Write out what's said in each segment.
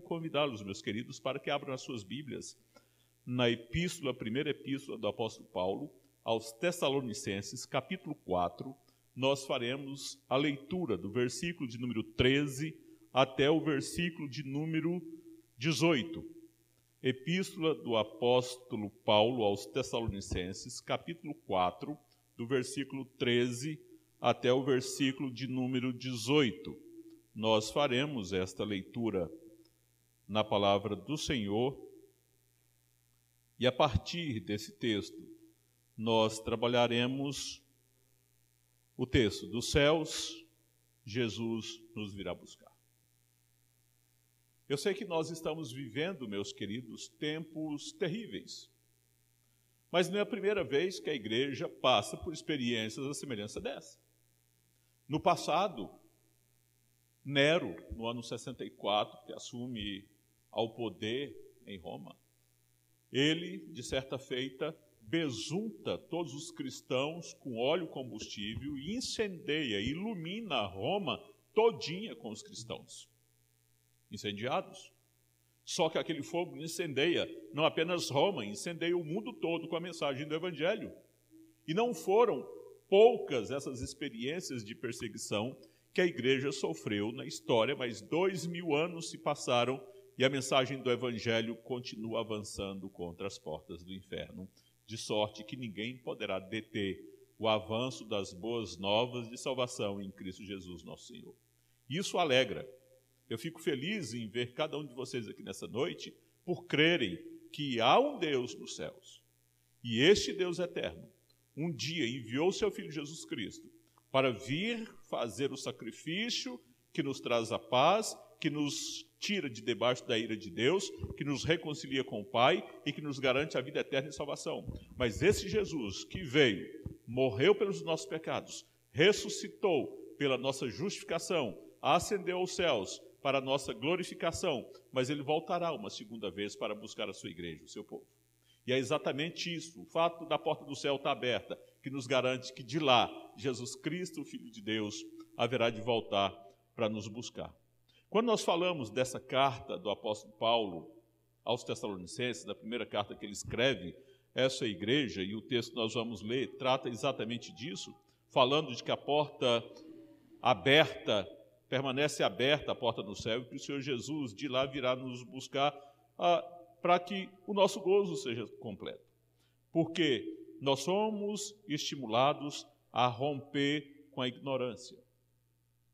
convidá-los, meus queridos, para que abram as suas Bíblias na epístola, a primeira epístola do apóstolo Paulo aos Tessalonicenses, capítulo 4. Nós faremos a leitura do versículo de número 13 até o versículo de número 18. Epístola do apóstolo Paulo aos Tessalonicenses, capítulo 4, do versículo 13 até o versículo de número 18. Nós faremos esta leitura na palavra do Senhor e a partir desse texto nós trabalharemos o texto dos céus, Jesus nos virá buscar. Eu sei que nós estamos vivendo, meus queridos, tempos terríveis. Mas não é a primeira vez que a igreja passa por experiências à semelhança dessa. No passado, Nero, no ano 64, que assume ao poder em Roma, ele, de certa feita, besunta todos os cristãos com óleo combustível e incendeia, ilumina Roma todinha com os cristãos incendiados. Só que aquele fogo incendeia não apenas Roma, incendeia o mundo todo com a mensagem do Evangelho. E não foram poucas essas experiências de perseguição que a igreja sofreu na história, mas dois mil anos se passaram e a mensagem do Evangelho continua avançando contra as portas do inferno, de sorte que ninguém poderá deter o avanço das boas novas de salvação em Cristo Jesus, nosso Senhor. Isso alegra eu fico feliz em ver cada um de vocês aqui nessa noite por crerem que há um Deus nos céus. E este Deus eterno, um dia enviou seu Filho Jesus Cristo para vir fazer o sacrifício que nos traz a paz, que nos tira de debaixo da ira de Deus, que nos reconcilia com o Pai e que nos garante a vida eterna e salvação. Mas esse Jesus que veio, morreu pelos nossos pecados, ressuscitou pela nossa justificação, ascendeu aos céus, para a nossa glorificação, mas ele voltará uma segunda vez para buscar a sua igreja, o seu povo. E é exatamente isso, o fato da porta do céu estar aberta, que nos garante que de lá, Jesus Cristo, o Filho de Deus, haverá de voltar para nos buscar. Quando nós falamos dessa carta do apóstolo Paulo aos Tessalonicenses, da primeira carta que ele escreve essa igreja, e o texto que nós vamos ler trata exatamente disso, falando de que a porta aberta permanece aberta a porta do céu e que o Senhor Jesus de lá virá nos buscar ah, para que o nosso gozo seja completo. Porque nós somos estimulados a romper com a ignorância.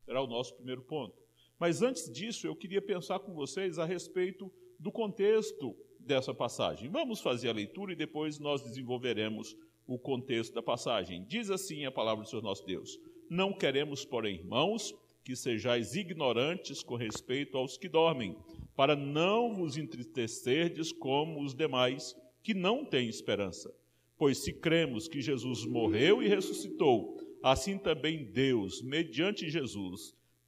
Será o nosso primeiro ponto. Mas antes disso, eu queria pensar com vocês a respeito do contexto dessa passagem. Vamos fazer a leitura e depois nós desenvolveremos o contexto da passagem. Diz assim a palavra do Senhor nosso Deus: Não queremos, porém, irmãos, que sejais ignorantes com respeito aos que dormem, para não vos entristecerdes como os demais que não têm esperança. Pois se cremos que Jesus morreu e ressuscitou, assim também Deus, mediante Jesus,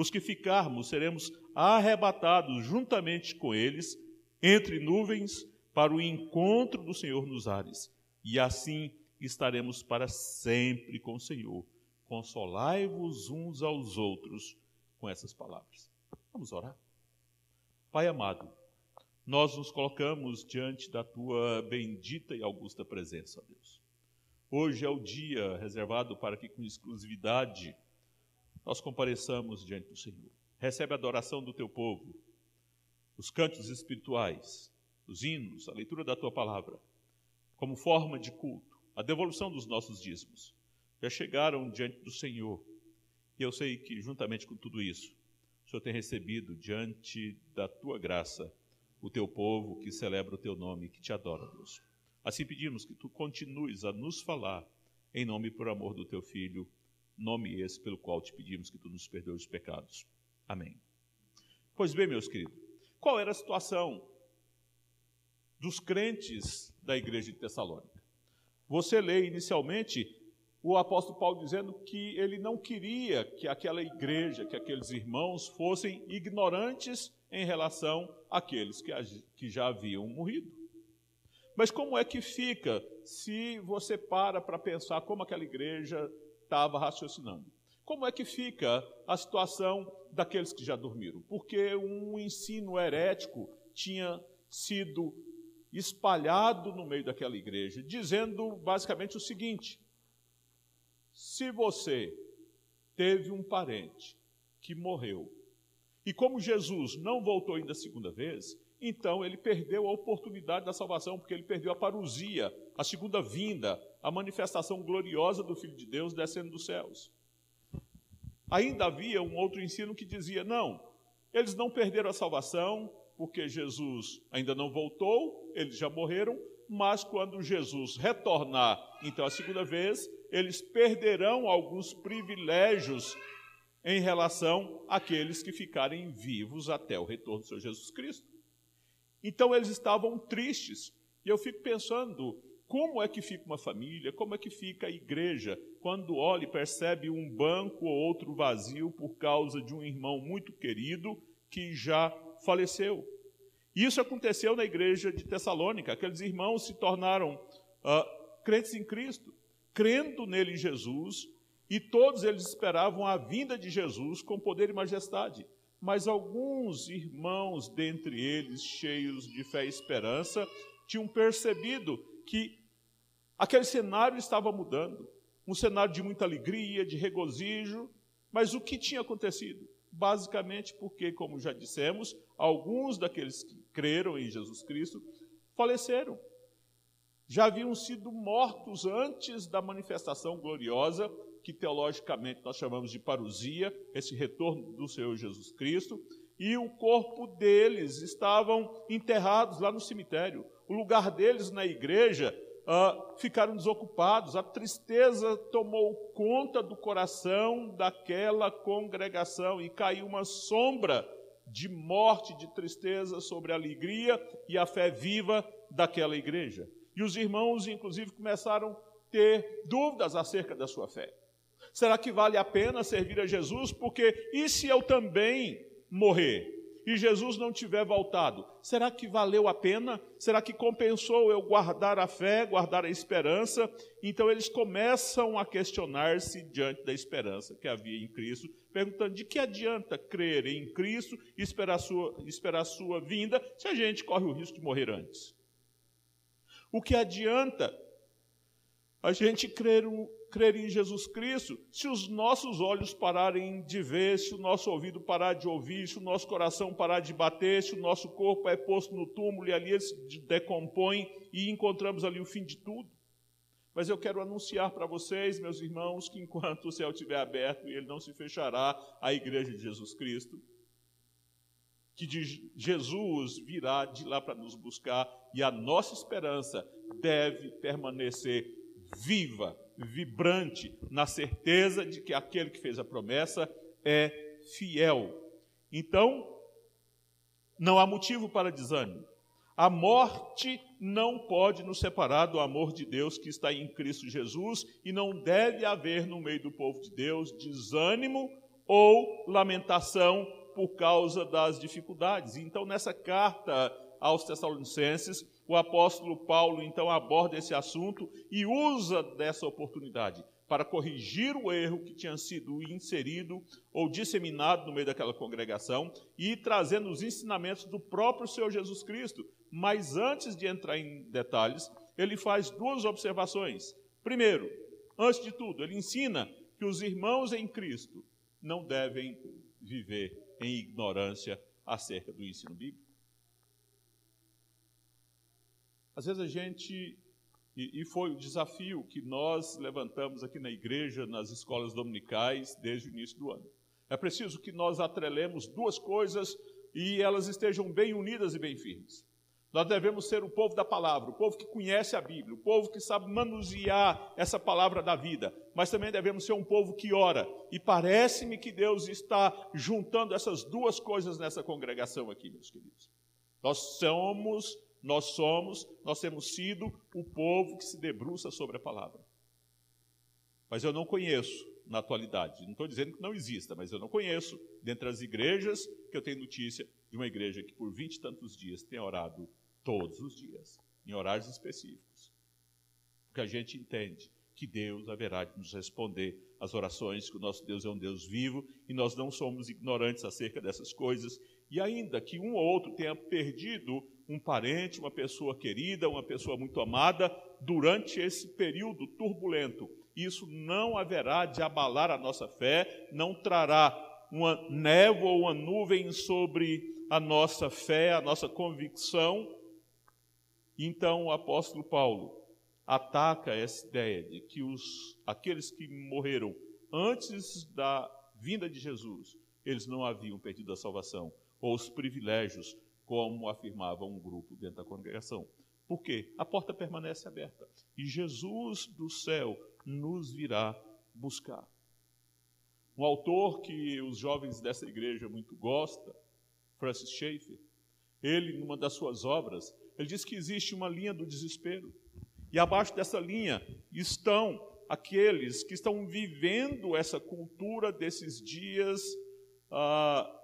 os que ficarmos, seremos arrebatados juntamente com eles entre nuvens para o encontro do Senhor nos ares. E assim estaremos para sempre com o Senhor consolai-vos uns aos outros com essas palavras. Vamos orar. Pai amado, nós nos colocamos diante da tua bendita e augusta presença, Deus. Hoje é o dia reservado para que, com exclusividade, nós compareçamos diante do Senhor. Recebe a adoração do teu povo, os cantos espirituais, os hinos, a leitura da tua palavra, como forma de culto, a devolução dos nossos dízimos já chegaram diante do Senhor. E eu sei que, juntamente com tudo isso, o Senhor tem recebido diante da tua graça o teu povo que celebra o teu nome, que te adora, Deus. Assim pedimos que tu continues a nos falar em nome e por amor do teu filho, nome esse pelo qual te pedimos que tu nos perdoe os pecados. Amém. Pois bem, meus queridos, Qual era a situação dos crentes da igreja de Tessalônica? Você lê inicialmente o apóstolo Paulo dizendo que ele não queria que aquela igreja, que aqueles irmãos fossem ignorantes em relação àqueles que, que já haviam morrido. Mas como é que fica se você para para pensar como aquela igreja estava raciocinando? Como é que fica a situação daqueles que já dormiram? Porque um ensino herético tinha sido espalhado no meio daquela igreja, dizendo basicamente o seguinte: se você teve um parente que morreu, e como Jesus não voltou ainda a segunda vez, então ele perdeu a oportunidade da salvação, porque ele perdeu a parousia, a segunda vinda, a manifestação gloriosa do Filho de Deus descendo dos céus. Ainda havia um outro ensino que dizia: não, eles não perderam a salvação, porque Jesus ainda não voltou, eles já morreram, mas quando Jesus retornar, então a segunda vez, eles perderão alguns privilégios em relação àqueles que ficarem vivos até o retorno do Senhor Jesus Cristo. Então eles estavam tristes. E eu fico pensando, como é que fica uma família, como é que fica a igreja, quando olha e percebe um banco ou outro vazio por causa de um irmão muito querido que já faleceu. Isso aconteceu na igreja de Tessalônica. Aqueles irmãos se tornaram uh, crentes em Cristo, crendo nele Jesus, e todos eles esperavam a vinda de Jesus com poder e majestade. Mas alguns irmãos dentre eles, cheios de fé e esperança, tinham percebido que aquele cenário estava mudando um cenário de muita alegria, de regozijo. Mas o que tinha acontecido? Basicamente porque, como já dissemos, alguns daqueles que creram em Jesus Cristo faleceram. Já haviam sido mortos antes da manifestação gloriosa, que teologicamente nós chamamos de parousia, esse retorno do Senhor Jesus Cristo, e o corpo deles estavam enterrados lá no cemitério. O lugar deles na igreja uh, ficaram desocupados, a tristeza tomou conta do coração daquela congregação e caiu uma sombra de morte, de tristeza sobre a alegria e a fé viva daquela igreja. E os irmãos, inclusive, começaram a ter dúvidas acerca da sua fé. Será que vale a pena servir a Jesus? Porque e se eu também morrer? E Jesus não tiver voltado, será que valeu a pena? Será que compensou eu guardar a fé, guardar a esperança? Então eles começam a questionar-se diante da esperança que havia em Cristo, perguntando de que adianta crer em Cristo e esperar sua, esperar sua vinda se a gente corre o risco de morrer antes? O que adianta a gente crer crer em Jesus Cristo, se os nossos olhos pararem de ver, se o nosso ouvido parar de ouvir, se o nosso coração parar de bater, se o nosso corpo é posto no túmulo e ali ele se decompõe e encontramos ali o fim de tudo. Mas eu quero anunciar para vocês, meus irmãos, que enquanto o céu estiver aberto e ele não se fechará à igreja de Jesus Cristo, que de Jesus virá de lá para nos buscar e a nossa esperança deve permanecer viva vibrante, na certeza de que aquele que fez a promessa é fiel. Então, não há motivo para desânimo. A morte não pode nos separar do amor de Deus que está em Cristo Jesus e não deve haver no meio do povo de Deus desânimo ou lamentação por causa das dificuldades. Então, nessa carta aos Tessalonicenses, o apóstolo Paulo então aborda esse assunto e usa dessa oportunidade para corrigir o erro que tinha sido inserido ou disseminado no meio daquela congregação e trazendo os ensinamentos do próprio Senhor Jesus Cristo. Mas antes de entrar em detalhes, ele faz duas observações. Primeiro, antes de tudo, ele ensina que os irmãos em Cristo não devem viver em ignorância acerca do ensino bíblico. Às vezes a gente, e, e foi o desafio que nós levantamos aqui na igreja, nas escolas dominicais, desde o início do ano. É preciso que nós atrelemos duas coisas e elas estejam bem unidas e bem firmes. Nós devemos ser o povo da palavra, o povo que conhece a Bíblia, o povo que sabe manusear essa palavra da vida, mas também devemos ser um povo que ora. E parece-me que Deus está juntando essas duas coisas nessa congregação aqui, meus queridos. Nós somos, nós somos, nós temos sido o povo que se debruça sobre a palavra. Mas eu não conheço na atualidade, não estou dizendo que não exista, mas eu não conheço, dentre as igrejas que eu tenho notícia, de uma igreja que por vinte e tantos dias tem orado todos os dias, em horários específicos. Porque a gente entende que Deus haverá de nos responder às orações, que o nosso Deus é um Deus vivo e nós não somos ignorantes acerca dessas coisas. E ainda que um ou outro tenha perdido um parente, uma pessoa querida, uma pessoa muito amada, durante esse período turbulento, isso não haverá de abalar a nossa fé, não trará uma névoa ou uma nuvem sobre a nossa fé, a nossa convicção. Então o apóstolo Paulo ataca essa ideia de que os, aqueles que morreram antes da vinda de Jesus, eles não haviam perdido a salvação ou os privilégios, como afirmava um grupo dentro da congregação. Por quê? A porta permanece aberta e Jesus do céu nos virá buscar. Um autor que os jovens dessa igreja muito gostam, Francis Schaeffer, ele, numa das suas obras, ele diz que existe uma linha do desespero. E abaixo dessa linha estão aqueles que estão vivendo essa cultura desses dias ah,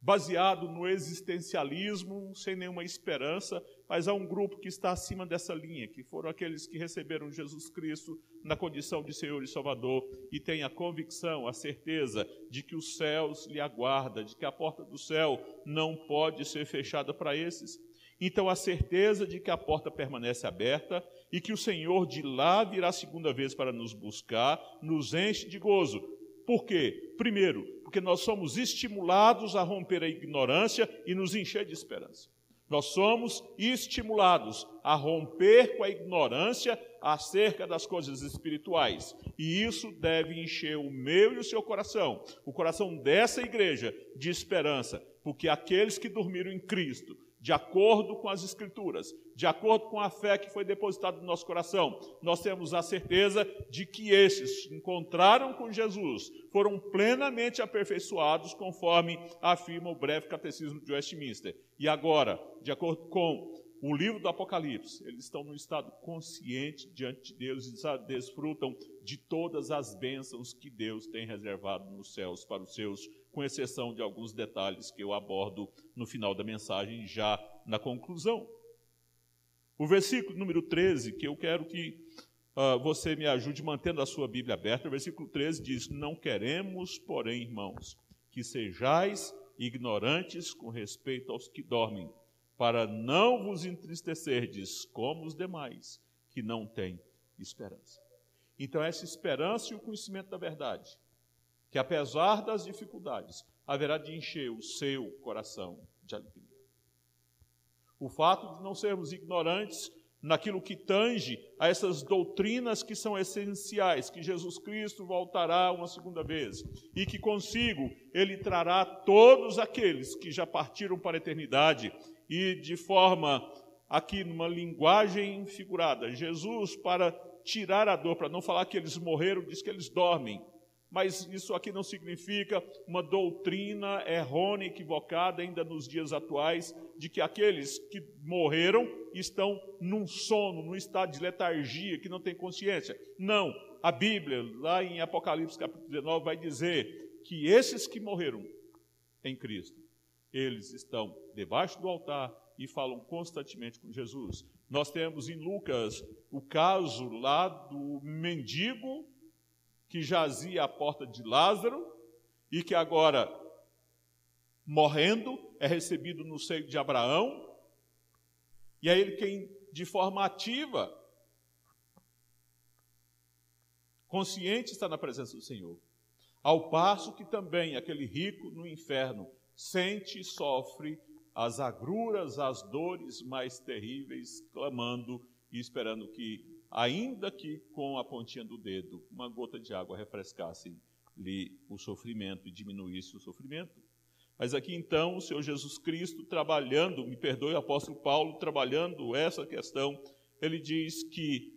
baseado no existencialismo, sem nenhuma esperança, mas há um grupo que está acima dessa linha, que foram aqueles que receberam Jesus Cristo na condição de Senhor e Salvador e têm a convicção, a certeza de que os céus lhe aguarda, de que a porta do céu não pode ser fechada para esses. Então a certeza de que a porta permanece aberta e que o Senhor de lá virá segunda vez para nos buscar, nos enche de gozo. Por quê? Primeiro, porque nós somos estimulados a romper a ignorância e nos encher de esperança. Nós somos estimulados a romper com a ignorância acerca das coisas espirituais. E isso deve encher o meu e o seu coração, o coração dessa igreja, de esperança, porque aqueles que dormiram em Cristo, de acordo com as Escrituras, de acordo com a fé que foi depositada no nosso coração, nós temos a certeza de que esses encontraram com Jesus, foram plenamente aperfeiçoados, conforme afirma o breve catecismo de Westminster. E agora, de acordo com o livro do Apocalipse, eles estão num estado consciente diante de Deus e desfrutam de todas as bênçãos que Deus tem reservado nos céus para os seus, com exceção de alguns detalhes que eu abordo no final da mensagem, já na conclusão. O versículo número 13, que eu quero que uh, você me ajude mantendo a sua Bíblia aberta, o versículo 13 diz: Não queremos, porém, irmãos, que sejais ignorantes com respeito aos que dormem para não vos entristecerdes como os demais, que não têm esperança. Então, essa esperança e o conhecimento da verdade, que apesar das dificuldades, haverá de encher o seu coração de alegria. O fato de não sermos ignorantes naquilo que tange a essas doutrinas que são essenciais, que Jesus Cristo voltará uma segunda vez e que consigo ele trará todos aqueles que já partiram para a eternidade e de forma aqui numa linguagem figurada. Jesus, para tirar a dor, para não falar que eles morreram, diz que eles dormem. Mas isso aqui não significa uma doutrina errônea, equivocada ainda nos dias atuais, de que aqueles que morreram estão num sono, num estado de letargia, que não tem consciência. Não. A Bíblia, lá em Apocalipse capítulo 19, vai dizer que esses que morreram em Cristo eles estão debaixo do altar e falam constantemente com Jesus. Nós temos em Lucas o caso lá do mendigo que jazia à porta de Lázaro e que agora, morrendo, é recebido no seio de Abraão. E é ele quem, de forma ativa, consciente, está na presença do Senhor. Ao passo que também aquele rico no inferno sente e sofre as agruras, as dores mais terríveis, clamando e esperando que, ainda que com a pontinha do dedo, uma gota de água refrescasse-lhe o sofrimento e diminuísse o sofrimento. Mas aqui então, o Senhor Jesus Cristo trabalhando, me perdoe o apóstolo Paulo, trabalhando essa questão, ele diz que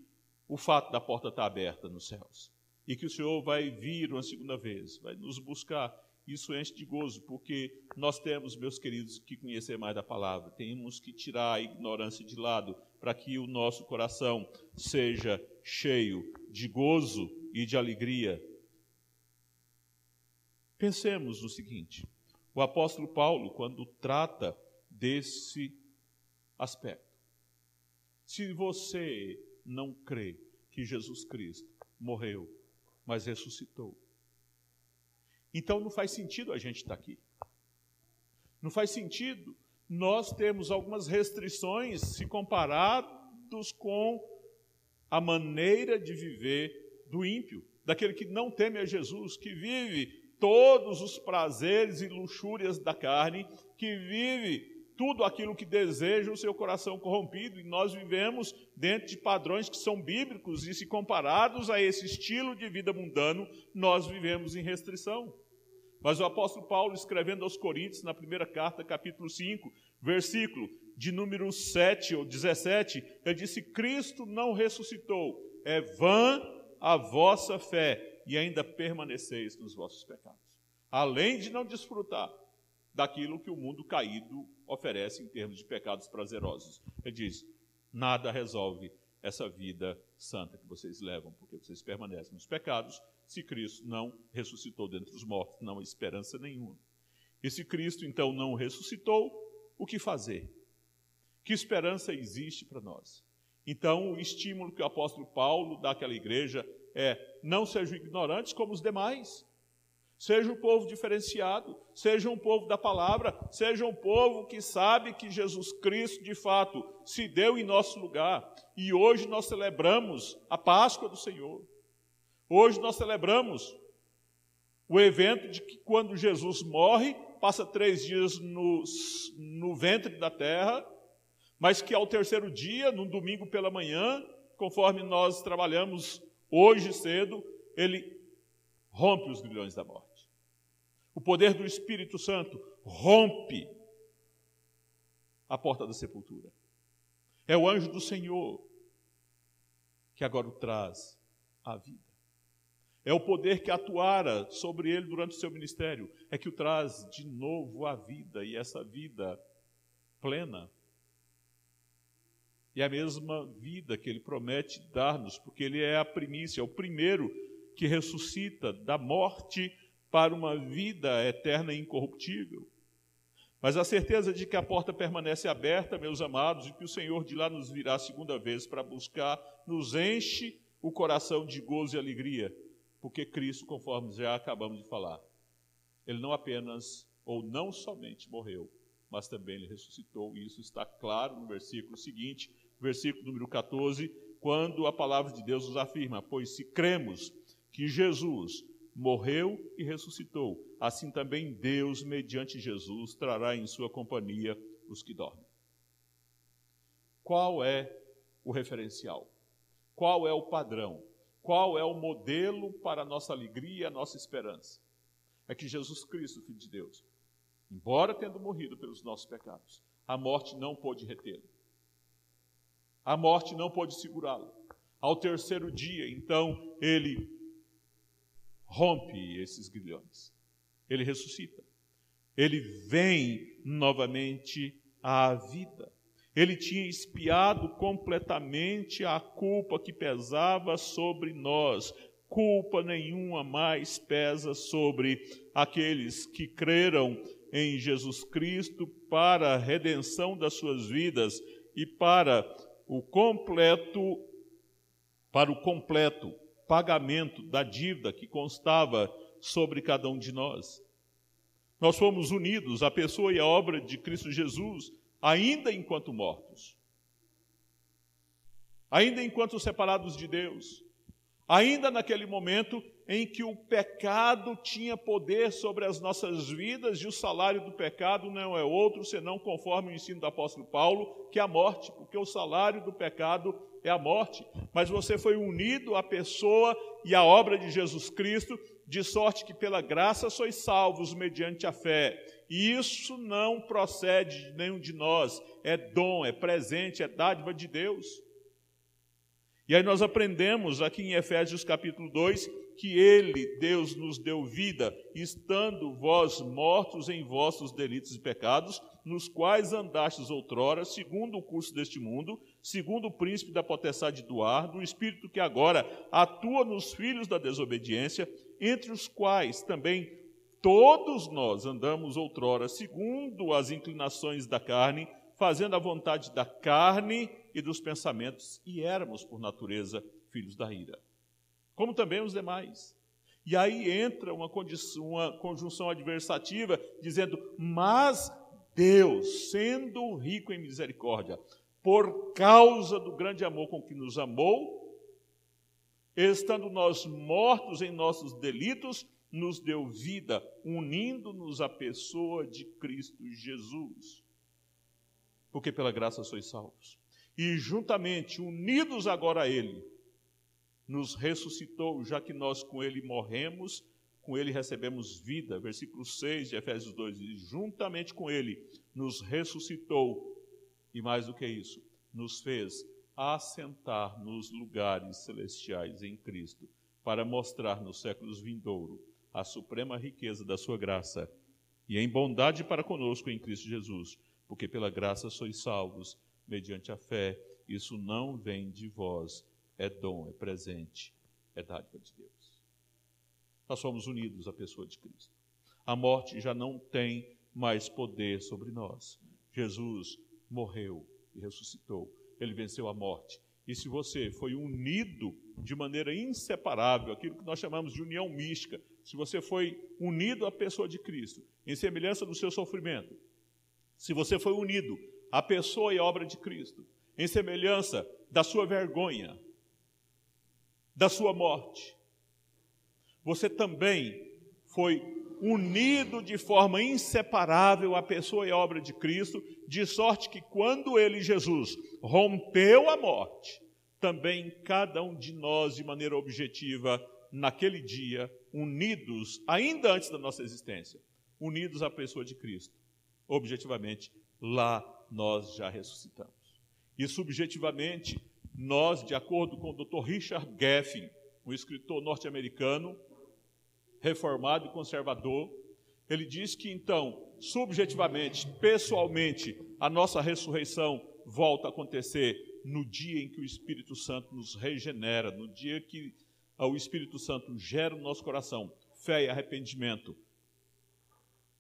o fato da porta estar aberta nos céus e que o Senhor vai vir uma segunda vez, vai nos buscar. Isso enche de gozo, porque nós temos, meus queridos, que conhecer mais da palavra, temos que tirar a ignorância de lado para que o nosso coração seja cheio de gozo e de alegria. Pensemos no seguinte: o apóstolo Paulo, quando trata desse aspecto, se você não crê que Jesus Cristo morreu, mas ressuscitou, então não faz sentido a gente estar aqui. Não faz sentido nós termos algumas restrições se comparados com a maneira de viver do ímpio, daquele que não teme a Jesus, que vive todos os prazeres e luxúrias da carne, que vive tudo aquilo que deseja o seu coração corrompido, e nós vivemos dentro de padrões que são bíblicos, e se comparados a esse estilo de vida mundano, nós vivemos em restrição. Mas o apóstolo Paulo, escrevendo aos Coríntios, na primeira carta, capítulo 5, versículo de número 7 ou 17, ele disse: Cristo não ressuscitou, é vã a vossa fé e ainda permaneceis nos vossos pecados. Além de não desfrutar daquilo que o mundo caído oferece em termos de pecados prazerosos. Ele diz: nada resolve essa vida santa que vocês levam, porque vocês permanecem nos pecados. Se Cristo não ressuscitou dentre os mortos, não há esperança nenhuma. E se Cristo então não ressuscitou, o que fazer? Que esperança existe para nós? Então, o estímulo que o apóstolo Paulo dá àquela igreja é: não sejam ignorantes como os demais. Seja um povo diferenciado, seja um povo da palavra, seja um povo que sabe que Jesus Cristo de fato se deu em nosso lugar. E hoje nós celebramos a Páscoa do Senhor. Hoje nós celebramos o evento de que quando Jesus morre, passa três dias no, no ventre da terra, mas que ao terceiro dia, num domingo pela manhã, conforme nós trabalhamos hoje cedo, ele rompe os grilhões da morte. O poder do Espírito Santo rompe a porta da sepultura. É o anjo do Senhor que agora o traz à vida. É o poder que atuara sobre ele durante o seu ministério, é que o traz de novo à vida, e essa vida plena e a mesma vida que ele promete dar-nos, porque ele é a primícia, é o primeiro que ressuscita da morte para uma vida eterna e incorruptível. Mas a certeza de que a porta permanece aberta, meus amados, e que o Senhor de lá nos virá a segunda vez para buscar, nos enche o coração de gozo e alegria, porque Cristo, conforme já acabamos de falar, ele não apenas ou não somente morreu, mas também ele ressuscitou, e isso está claro no versículo seguinte, versículo número 14, quando a palavra de Deus nos afirma: Pois se cremos que Jesus morreu e ressuscitou, assim também Deus, mediante Jesus, trará em sua companhia os que dormem. Qual é o referencial? Qual é o padrão? Qual é o modelo para a nossa alegria e a nossa esperança? É que Jesus Cristo, Filho de Deus, embora tendo morrido pelos nossos pecados, a morte não pôde retê-lo. A morte não pôde segurá-lo. Ao terceiro dia, então, ele rompe esses grilhões. Ele ressuscita. Ele vem novamente à vida. Ele tinha espiado completamente a culpa que pesava sobre nós. Culpa nenhuma mais pesa sobre aqueles que creram em Jesus Cristo para a redenção das suas vidas e para o completo para o completo pagamento da dívida que constava sobre cada um de nós. Nós fomos unidos à pessoa e à obra de Cristo Jesus, ainda enquanto mortos, ainda enquanto separados de Deus, ainda naquele momento em que o pecado tinha poder sobre as nossas vidas e o salário do pecado não é outro senão conforme o ensino do apóstolo Paulo, que é a morte, porque o salário do pecado é a morte. Mas você foi unido à pessoa e à obra de Jesus Cristo de sorte que pela graça sois salvos mediante a fé. E isso não procede de nenhum de nós, é dom, é presente, é dádiva de Deus. E aí nós aprendemos aqui em Efésios capítulo 2 que ele, Deus, nos deu vida, estando vós mortos em vossos delitos e pecados, nos quais andastes outrora, segundo o curso deste mundo, segundo o príncipe da potestade do ar, do espírito que agora atua nos filhos da desobediência, entre os quais também todos nós andamos outrora, segundo as inclinações da carne, fazendo a vontade da carne e dos pensamentos, e éramos, por natureza, filhos da ira. Como também os demais. E aí entra uma, condição, uma conjunção adversativa, dizendo: Mas Deus, sendo rico em misericórdia, por causa do grande amor com que nos amou, estando nós mortos em nossos delitos, nos deu vida, unindo-nos à pessoa de Cristo Jesus. Porque pela graça sois salvos. E juntamente, unidos agora a Ele, nos ressuscitou, já que nós com Ele morremos, com Ele recebemos vida. Versículo 6 de Efésios 2 E juntamente com Ele nos ressuscitou, e mais do que isso, nos fez assentar nos lugares celestiais em Cristo, para mostrar nos séculos vindouros a suprema riqueza da sua graça e em bondade para conosco em Cristo Jesus, porque pela graça sois salvos mediante a fé. Isso não vem de vós, é dom, é presente, é dádiva de Deus. Nós somos unidos à pessoa de Cristo. A morte já não tem mais poder sobre nós. Jesus morreu e ressuscitou ele venceu a morte. E se você foi unido de maneira inseparável, aquilo que nós chamamos de união mística, se você foi unido à pessoa de Cristo, em semelhança do seu sofrimento, se você foi unido à pessoa e à obra de Cristo, em semelhança da sua vergonha, da sua morte, você também foi unido de forma inseparável à pessoa e obra de Cristo, de sorte que quando ele, Jesus, rompeu a morte, também cada um de nós, de maneira objetiva, naquele dia, unidos, ainda antes da nossa existência, unidos à pessoa de Cristo, objetivamente, lá nós já ressuscitamos. E subjetivamente, nós, de acordo com o Dr. Richard Geffen, um escritor norte-americano, reformado e conservador, ele diz que então, subjetivamente, pessoalmente, a nossa ressurreição volta a acontecer no dia em que o Espírito Santo nos regenera, no dia que o Espírito Santo gera no nosso coração fé e arrependimento.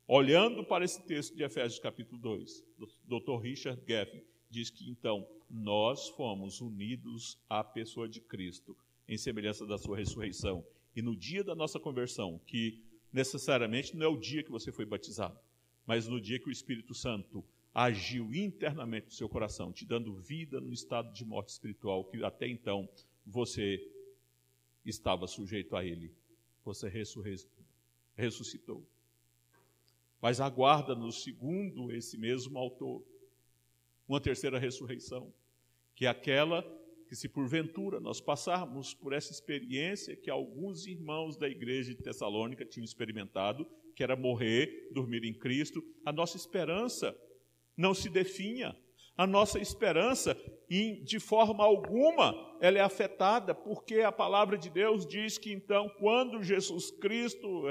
Olhando para esse texto de Efésios capítulo 2, o Dr. Richard Geffen diz que então nós fomos unidos à pessoa de Cristo em semelhança da sua ressurreição e no dia da nossa conversão, que necessariamente não é o dia que você foi batizado, mas no dia que o Espírito Santo agiu internamente no seu coração, te dando vida no estado de morte espiritual que até então você estava sujeito a ele. Você ressuscitou. Mas aguarda-nos, segundo esse mesmo autor, uma terceira ressurreição, que é aquela que se porventura nós passarmos por essa experiência que alguns irmãos da igreja de Tessalônica tinham experimentado, que era morrer, dormir em Cristo, a nossa esperança não se definha. A nossa esperança, de forma alguma, ela é afetada, porque a palavra de Deus diz que então, quando Jesus Cristo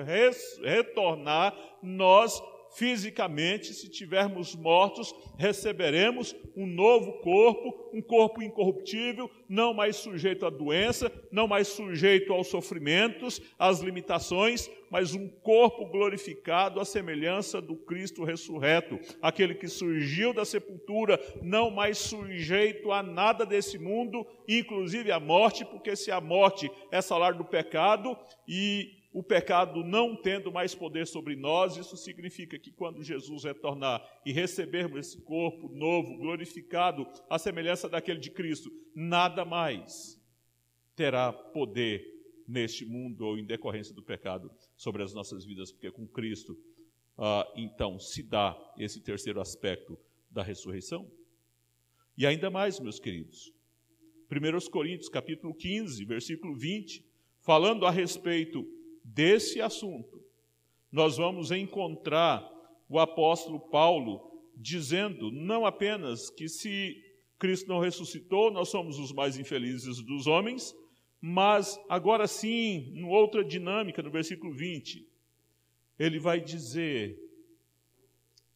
retornar, nós fisicamente, se tivermos mortos, receberemos um novo corpo, um corpo incorruptível, não mais sujeito à doença, não mais sujeito aos sofrimentos, às limitações, mas um corpo glorificado à semelhança do Cristo ressurreto, aquele que surgiu da sepultura, não mais sujeito a nada desse mundo, inclusive à morte, porque se a morte é salário do pecado e o pecado não tendo mais poder sobre nós, isso significa que quando Jesus retornar e recebermos esse corpo novo, glorificado, à semelhança daquele de Cristo, nada mais terá poder neste mundo ou em decorrência do pecado sobre as nossas vidas, porque com Cristo, ah, então, se dá esse terceiro aspecto da ressurreição. E ainda mais, meus queridos, 1 Coríntios capítulo 15, versículo 20, falando a respeito desse assunto, nós vamos encontrar o apóstolo Paulo dizendo não apenas que se Cristo não ressuscitou, nós somos os mais infelizes dos homens, mas agora sim, em outra dinâmica, no versículo 20, ele vai dizer,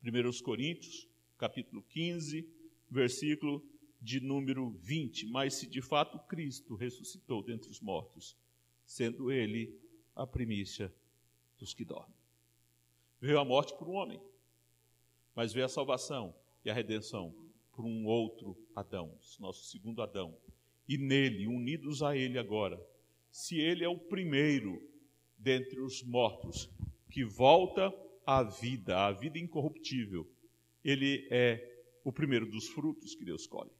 1 Coríntios, capítulo 15, versículo de número 20, mas se de fato Cristo ressuscitou dentre os mortos, sendo ele a primícia dos que dormem. Veio a morte por um homem, mas veio a salvação e a redenção por um outro Adão, nosso segundo Adão. E nele, unidos a ele agora, se ele é o primeiro dentre os mortos que volta à vida, à vida incorruptível, ele é o primeiro dos frutos que Deus colhe.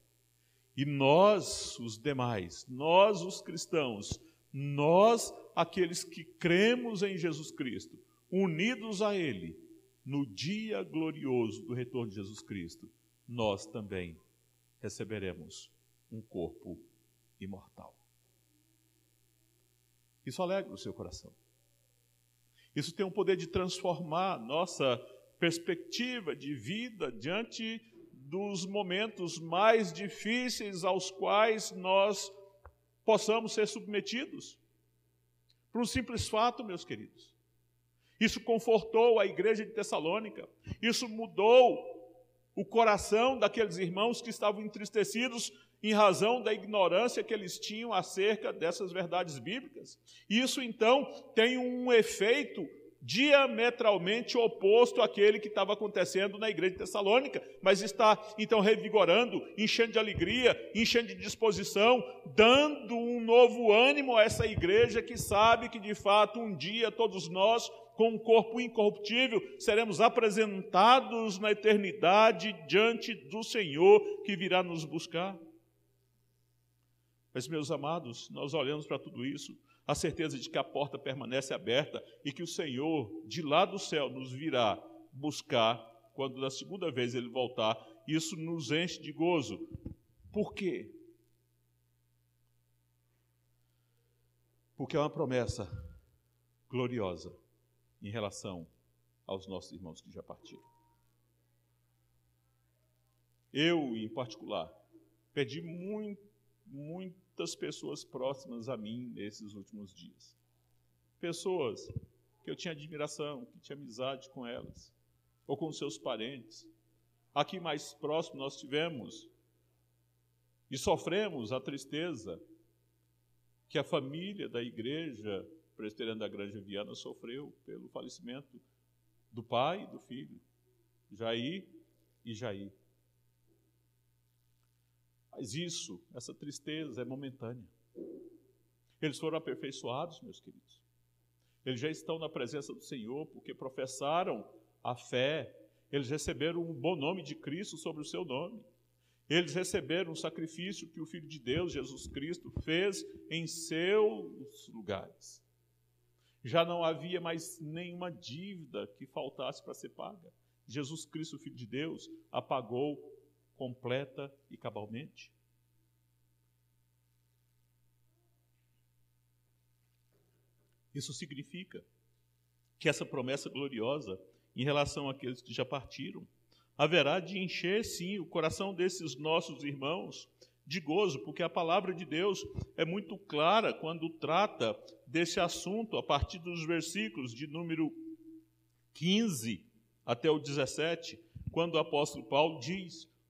E nós, os demais, nós, os cristãos, nós, aqueles que cremos em Jesus Cristo, unidos a Ele, no dia glorioso do retorno de Jesus Cristo, nós também receberemos um corpo imortal. Isso alegra o seu coração. Isso tem o poder de transformar nossa perspectiva de vida diante dos momentos mais difíceis aos quais nós possamos ser submetidos. Por um simples fato, meus queridos. Isso confortou a igreja de Tessalônica. Isso mudou o coração daqueles irmãos que estavam entristecidos em razão da ignorância que eles tinham acerca dessas verdades bíblicas. Isso então tem um efeito diametralmente oposto àquele que estava acontecendo na igreja de Tessalônica, mas está então revigorando, enchendo de alegria, enchendo de disposição, dando um novo ânimo a essa igreja que sabe que de fato um dia todos nós, com um corpo incorruptível, seremos apresentados na eternidade diante do Senhor que virá nos buscar. Mas, meus amados, nós olhamos para tudo isso a certeza de que a porta permanece aberta e que o Senhor, de lá do céu, nos virá buscar quando da segunda vez ele voltar. Isso nos enche de gozo. Por quê? Porque é uma promessa gloriosa em relação aos nossos irmãos que já partiram. Eu, em particular, perdi muito, muito muitas pessoas próximas a mim nesses últimos dias. Pessoas que eu tinha admiração, que tinha amizade com elas, ou com seus parentes. Aqui mais próximo nós tivemos e sofremos a tristeza que a família da igreja presbiteriana da Grande Viana sofreu pelo falecimento do pai e do filho, Jair e Jair. Mas isso, essa tristeza é momentânea. Eles foram aperfeiçoados, meus queridos. Eles já estão na presença do Senhor porque professaram a fé. Eles receberam um bom nome de Cristo sobre o seu nome. Eles receberam o sacrifício que o Filho de Deus, Jesus Cristo, fez em seus lugares. Já não havia mais nenhuma dívida que faltasse para ser paga. Jesus Cristo, Filho de Deus, apagou completa e cabalmente? Isso significa que essa promessa gloriosa em relação àqueles que já partiram haverá de encher, sim, o coração desses nossos irmãos de gozo, porque a palavra de Deus é muito clara quando trata desse assunto, a partir dos versículos de número 15 até o 17, quando o apóstolo Paulo diz: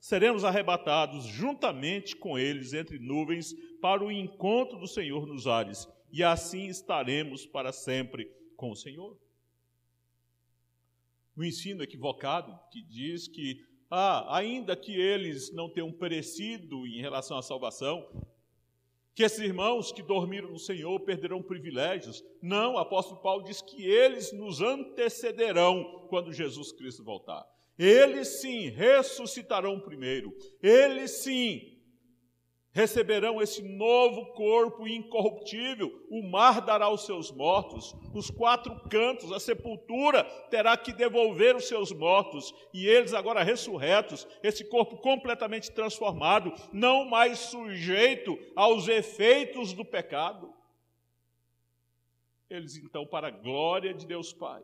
seremos arrebatados juntamente com eles entre nuvens para o encontro do Senhor nos ares, e assim estaremos para sempre com o Senhor. O ensino equivocado que diz que, ah, ainda que eles não tenham perecido em relação à salvação, que esses irmãos que dormiram no Senhor perderão privilégios. Não, o apóstolo Paulo diz que eles nos antecederão quando Jesus Cristo voltar. Eles sim ressuscitarão primeiro. Eles sim receberão esse novo corpo incorruptível. O mar dará os seus mortos, os quatro cantos, a sepultura terá que devolver os seus mortos, e eles agora ressurretos, esse corpo completamente transformado, não mais sujeito aos efeitos do pecado. Eles então, para a glória de Deus Pai,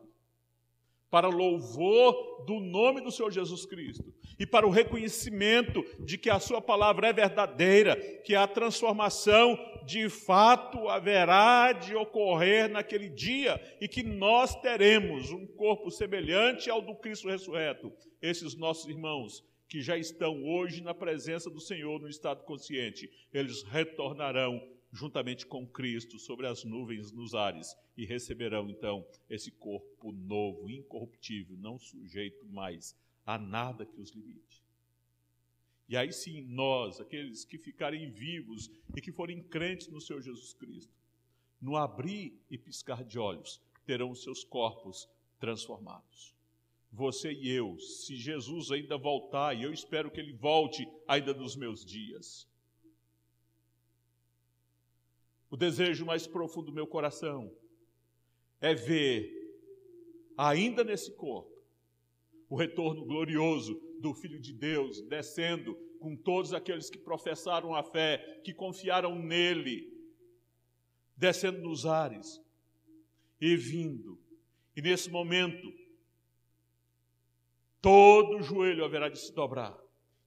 para louvor do nome do Senhor Jesus Cristo e para o reconhecimento de que a Sua palavra é verdadeira, que a transformação de fato haverá de ocorrer naquele dia e que nós teremos um corpo semelhante ao do Cristo ressurreto. Esses nossos irmãos que já estão hoje na presença do Senhor no estado consciente, eles retornarão juntamente com Cristo sobre as nuvens nos ares e receberão então esse corpo novo, incorruptível, não sujeito mais a nada que os limite. E aí sim, nós, aqueles que ficarem vivos e que forem crentes no Senhor Jesus Cristo, no abrir e piscar de olhos, terão seus corpos transformados. Você e eu, se Jesus ainda voltar, e eu espero que ele volte ainda nos meus dias, o desejo mais profundo do meu coração é ver, ainda nesse corpo, o retorno glorioso do Filho de Deus descendo com todos aqueles que professaram a fé, que confiaram nele, descendo nos ares e vindo. E nesse momento, todo joelho haverá de se dobrar,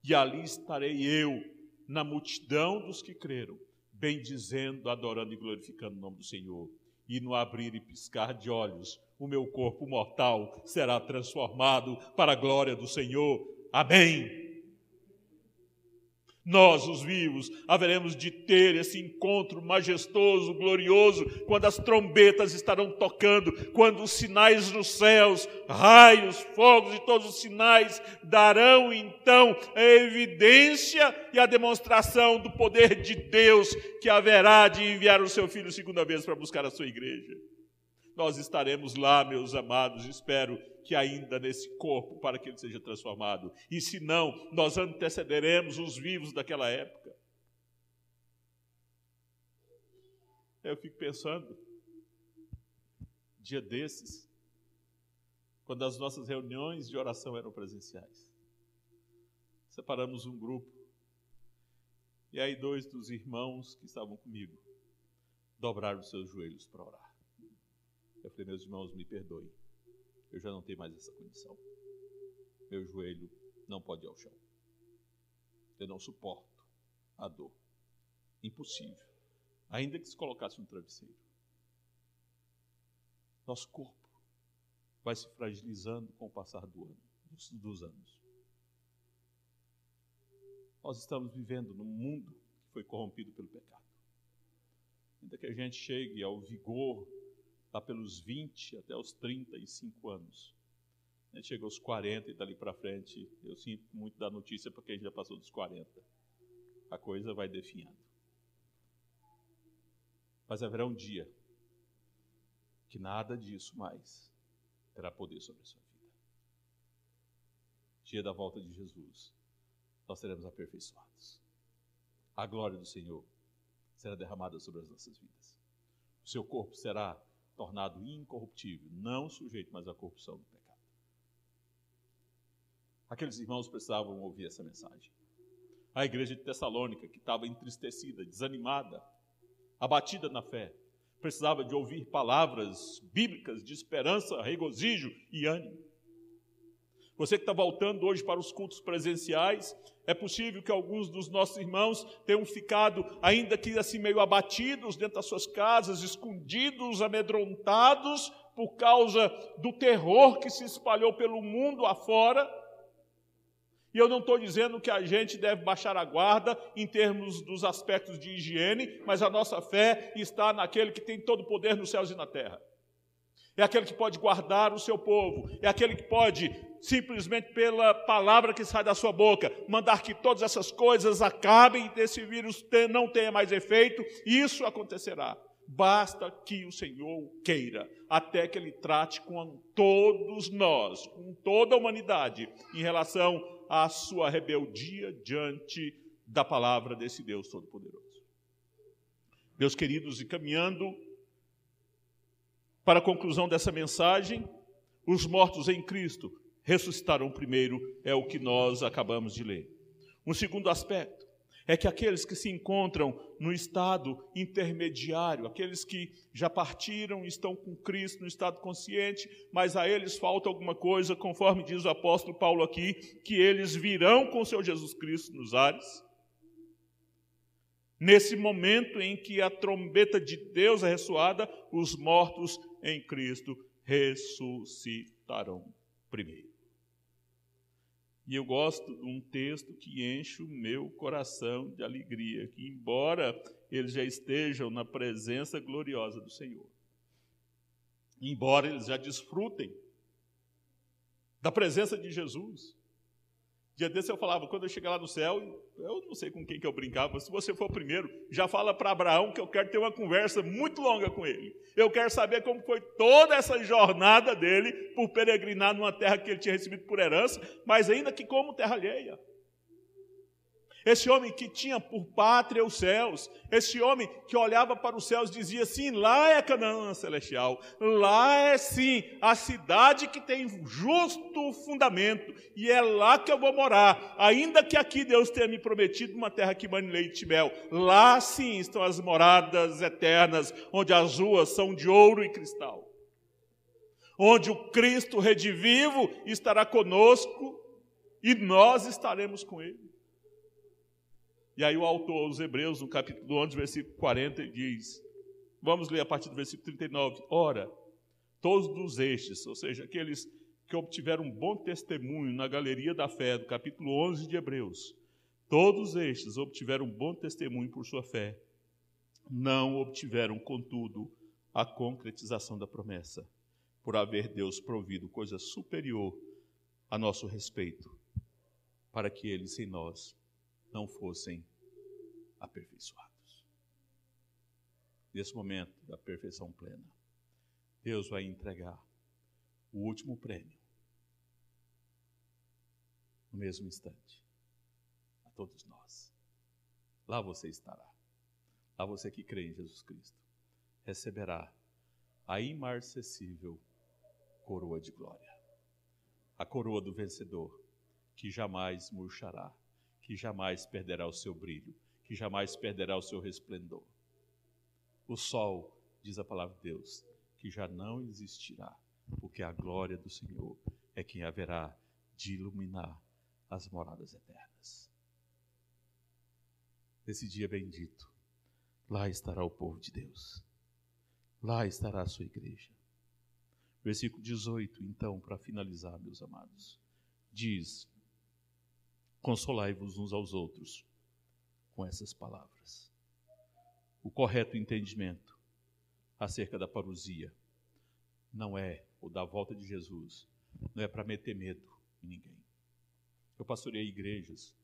e ali estarei eu, na multidão dos que creram bendizendo, adorando e glorificando o nome do Senhor. E no abrir e piscar de olhos, o meu corpo mortal será transformado para a glória do Senhor. Amém. Nós, os vivos, haveremos de ter esse encontro majestoso, glorioso, quando as trombetas estarão tocando, quando os sinais dos céus, raios, fogos e todos os sinais darão então a evidência e a demonstração do poder de Deus que haverá de enviar o seu filho segunda vez para buscar a sua igreja. Nós estaremos lá, meus amados, espero que ainda nesse corpo para que ele seja transformado. E se não, nós antecederemos os vivos daquela época. Eu fico pensando, dia desses, quando as nossas reuniões de oração eram presenciais, separamos um grupo, e aí dois dos irmãos que estavam comigo dobraram seus joelhos para orar. Eu falei, meus irmãos, me perdoem eu já não tenho mais essa condição. Meu joelho não pode ir ao chão. Eu não suporto a dor. Impossível. Ainda que se colocasse um travesseiro. Nosso corpo vai se fragilizando com o passar do ano, dos, dos anos. Nós estamos vivendo num mundo que foi corrompido pelo pecado. Ainda que a gente chegue ao vigor lá pelos 20 até os 35 anos. Chega aos 40 e dali para frente, eu sinto muito da notícia porque gente já passou dos 40. A coisa vai definhando. Mas haverá um dia que nada disso mais terá poder sobre a sua vida. Dia da volta de Jesus, nós seremos aperfeiçoados. A glória do Senhor será derramada sobre as nossas vidas. O seu corpo será tornado incorruptível, não sujeito mais à corrupção do pecado. Aqueles irmãos precisavam ouvir essa mensagem. A igreja de Tessalônica, que estava entristecida, desanimada, abatida na fé, precisava de ouvir palavras bíblicas de esperança, regozijo e ânimo. Você que está voltando hoje para os cultos presenciais, é possível que alguns dos nossos irmãos tenham ficado, ainda que assim meio abatidos dentro das suas casas, escondidos, amedrontados por causa do terror que se espalhou pelo mundo afora. E eu não estou dizendo que a gente deve baixar a guarda em termos dos aspectos de higiene, mas a nossa fé está naquele que tem todo o poder nos céus e na terra. É aquele que pode guardar o seu povo, é aquele que pode, simplesmente pela palavra que sai da sua boca, mandar que todas essas coisas acabem, desse vírus não tenha mais efeito, isso acontecerá. Basta que o Senhor queira, até que Ele trate com todos nós, com toda a humanidade, em relação à sua rebeldia diante da palavra desse Deus Todo-Poderoso. Meus queridos, e caminhando para a conclusão dessa mensagem, os mortos em Cristo ressuscitarão primeiro, é o que nós acabamos de ler. Um segundo aspecto, é que aqueles que se encontram no estado intermediário, aqueles que já partiram, estão com Cristo no estado consciente, mas a eles falta alguma coisa, conforme diz o apóstolo Paulo aqui, que eles virão com o seu Jesus Cristo nos ares. Nesse momento em que a trombeta de Deus é ressoada, os mortos em Cristo ressuscitarão primeiro. E eu gosto de um texto que enche o meu coração de alegria, que embora eles já estejam na presença gloriosa do Senhor, embora eles já desfrutem da presença de Jesus, Dia desse eu falava, quando eu chegar lá no céu, eu não sei com quem que eu brincava, se você for primeiro, já fala para Abraão que eu quero ter uma conversa muito longa com ele. Eu quero saber como foi toda essa jornada dele por peregrinar numa terra que ele tinha recebido por herança, mas ainda que como terra alheia. Esse homem que tinha por pátria os céus, esse homem que olhava para os céus dizia assim: lá é Canaã celestial, lá é sim a cidade que tem justo fundamento, e é lá que eu vou morar, ainda que aqui Deus tenha me prometido uma terra que mane leite e mel. Lá sim estão as moradas eternas, onde as ruas são de ouro e cristal. Onde o Cristo redivivo estará conosco e nós estaremos com ele. E aí o autor aos Hebreus, no capítulo 11, versículo 40, diz, vamos ler a partir do versículo 39, ora, todos estes, ou seja, aqueles que obtiveram um bom testemunho na galeria da fé, do capítulo 11 de Hebreus, todos estes obtiveram um bom testemunho por sua fé, não obtiveram, contudo, a concretização da promessa, por haver Deus provido coisa superior a nosso respeito, para que eles em nós não fossem aperfeiçoados. Nesse momento da perfeição plena, Deus vai entregar o último prêmio no mesmo instante a todos nós. Lá você estará. Lá você que crê em Jesus Cristo receberá a imarcessível coroa de glória. A coroa do vencedor que jamais murchará, que jamais perderá o seu brilho, que jamais perderá o seu resplendor. O sol, diz a palavra de Deus, que já não existirá, porque a glória do Senhor é quem haverá de iluminar as moradas eternas. Nesse dia bendito, lá estará o povo de Deus, lá estará a sua igreja. Versículo 18, então, para finalizar, meus amados, diz: Consolai-vos uns aos outros com essas palavras. O correto entendimento acerca da parousia não é o da volta de Jesus, não é para meter medo em ninguém. Eu pastorei igrejas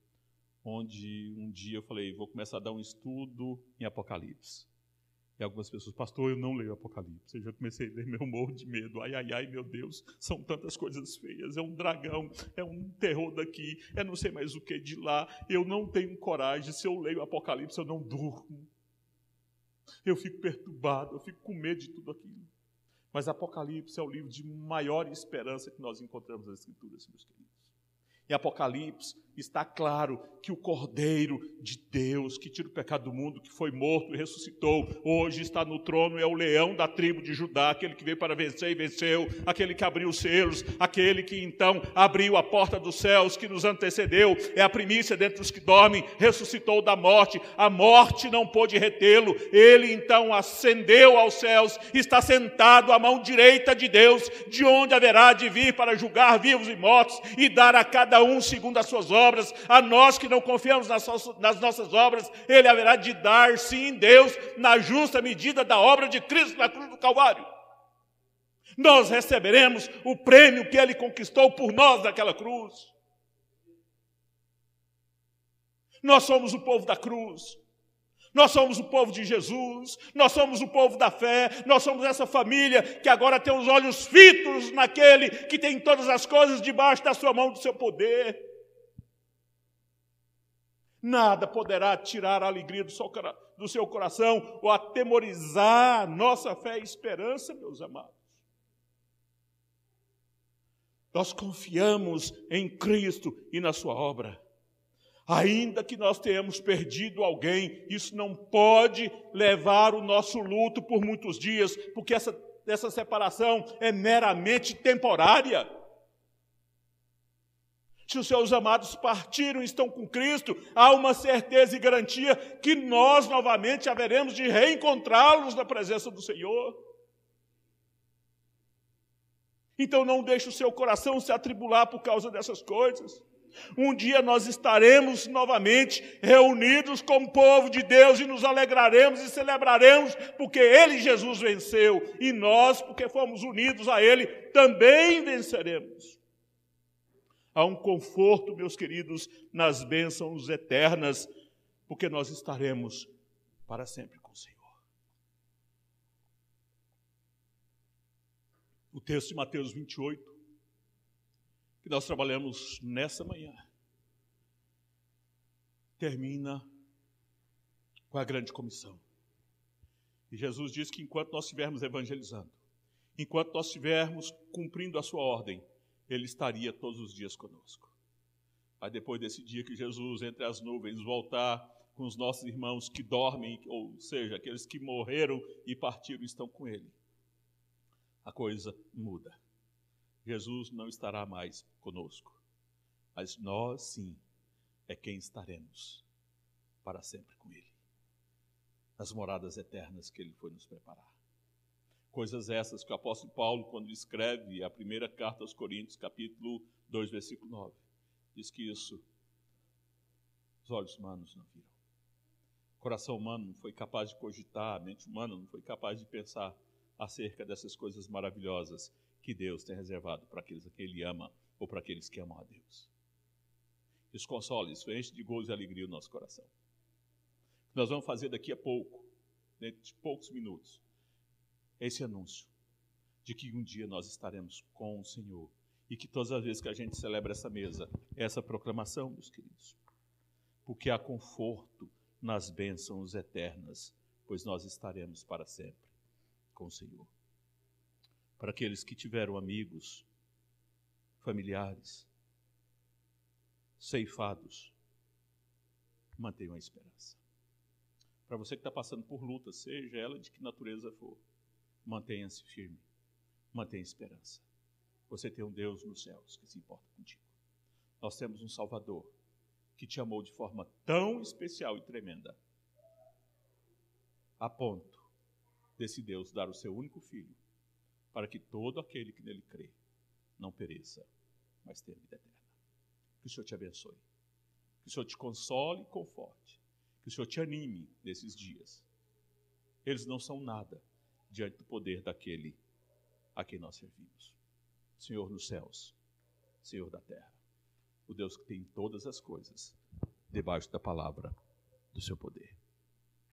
onde um dia eu falei, vou começar a dar um estudo em Apocalipse. E algumas pessoas, pastor, eu não leio Apocalipse. Eu já comecei a ler, meu morro de medo. Ai, ai, ai, meu Deus, são tantas coisas feias. É um dragão, é um terror daqui, é não sei mais o que de lá. Eu não tenho coragem. Se eu leio Apocalipse, eu não durmo. Eu fico perturbado, eu fico com medo de tudo aquilo. Mas Apocalipse é o livro de maior esperança que nós encontramos nas Escrituras, meus queridos. Em Apocalipse está claro que o Cordeiro de Deus, que tira o pecado do mundo, que foi morto e ressuscitou, hoje está no trono, é o leão da tribo de Judá, aquele que veio para vencer e venceu, aquele que abriu os selos, aquele que então abriu a porta dos céus, que nos antecedeu, é a primícia dentre os que dormem, ressuscitou da morte, a morte não pôde retê-lo, ele então ascendeu aos céus, está sentado à mão direita de Deus, de onde haverá de vir para julgar vivos e mortos e dar a cada um segundo as suas obras obras, a nós que não confiamos nas, nossas obras, Ele haverá de dar, sim, Deus, na justa medida da obra de Cristo na cruz do Calvário. Nós receberemos o prêmio que ele conquistou por nós naquela cruz. Nós somos o povo da cruz. Nós somos o povo de Jesus, nós somos o povo da fé, nós somos essa família que agora tem os olhos fitos naquele que tem todas as coisas debaixo da sua mão, do seu poder. Nada poderá tirar a alegria do seu, do seu coração ou atemorizar nossa fé e esperança, meus amados. Nós confiamos em Cristo e na Sua obra. Ainda que nós tenhamos perdido alguém, isso não pode levar o nosso luto por muitos dias, porque essa, essa separação é meramente temporária. Se os seus amados partiram e estão com Cristo, há uma certeza e garantia que nós novamente haveremos de reencontrá-los na presença do Senhor. Então não deixe o seu coração se atribular por causa dessas coisas. Um dia nós estaremos novamente reunidos como povo de Deus e nos alegraremos e celebraremos, porque Ele, Jesus, venceu, e nós, porque fomos unidos a Ele, também venceremos. Há um conforto, meus queridos, nas bênçãos eternas, porque nós estaremos para sempre com o Senhor. O texto de Mateus 28 que nós trabalhamos nessa manhã termina com a grande comissão. E Jesus diz que enquanto nós estivermos evangelizando, enquanto nós estivermos cumprindo a sua ordem, Ele estaria todos os dias conosco. Aí depois desse dia que Jesus, entre as nuvens, voltar com os nossos irmãos que dormem, ou seja, aqueles que morreram e partiram, estão com Ele. A coisa muda. Jesus não estará mais conosco, mas nós sim é quem estaremos para sempre com Ele, nas moradas eternas que Ele foi nos preparar. Coisas essas que o apóstolo Paulo, quando escreve a primeira carta aos Coríntios, capítulo 2, versículo 9, diz que isso os olhos humanos não viram. O coração humano não foi capaz de cogitar, a mente humana não foi capaz de pensar acerca dessas coisas maravilhosas que Deus tem reservado para aqueles a que Ele ama ou para aqueles que amam a Deus. Isso consola, isso enche de gozo e alegria o nosso coração. Nós vamos fazer daqui a pouco, dentro de poucos minutos, esse anúncio de que um dia nós estaremos com o Senhor e que todas as vezes que a gente celebra essa mesa, essa proclamação, meus queridos, porque há conforto nas bênçãos eternas, pois nós estaremos para sempre com o Senhor para aqueles que tiveram amigos, familiares, ceifados. Mantenham a esperança. Para você que está passando por luta, seja ela de que natureza for, mantenha-se firme, mantenha esperança. Você tem um Deus nos céus que se importa contigo. Nós temos um Salvador que te amou de forma tão especial e tremenda, a ponto desse Deus dar o seu único filho para que todo aquele que nele crê não pereça, mas tenha vida eterna. Que o Senhor te abençoe. Que o Senhor te console e conforte. Que o Senhor te anime nesses dias. Eles não são nada diante do poder daquele a quem nós servimos. Senhor nos céus, Senhor da terra, o Deus que tem todas as coisas debaixo da palavra do seu poder.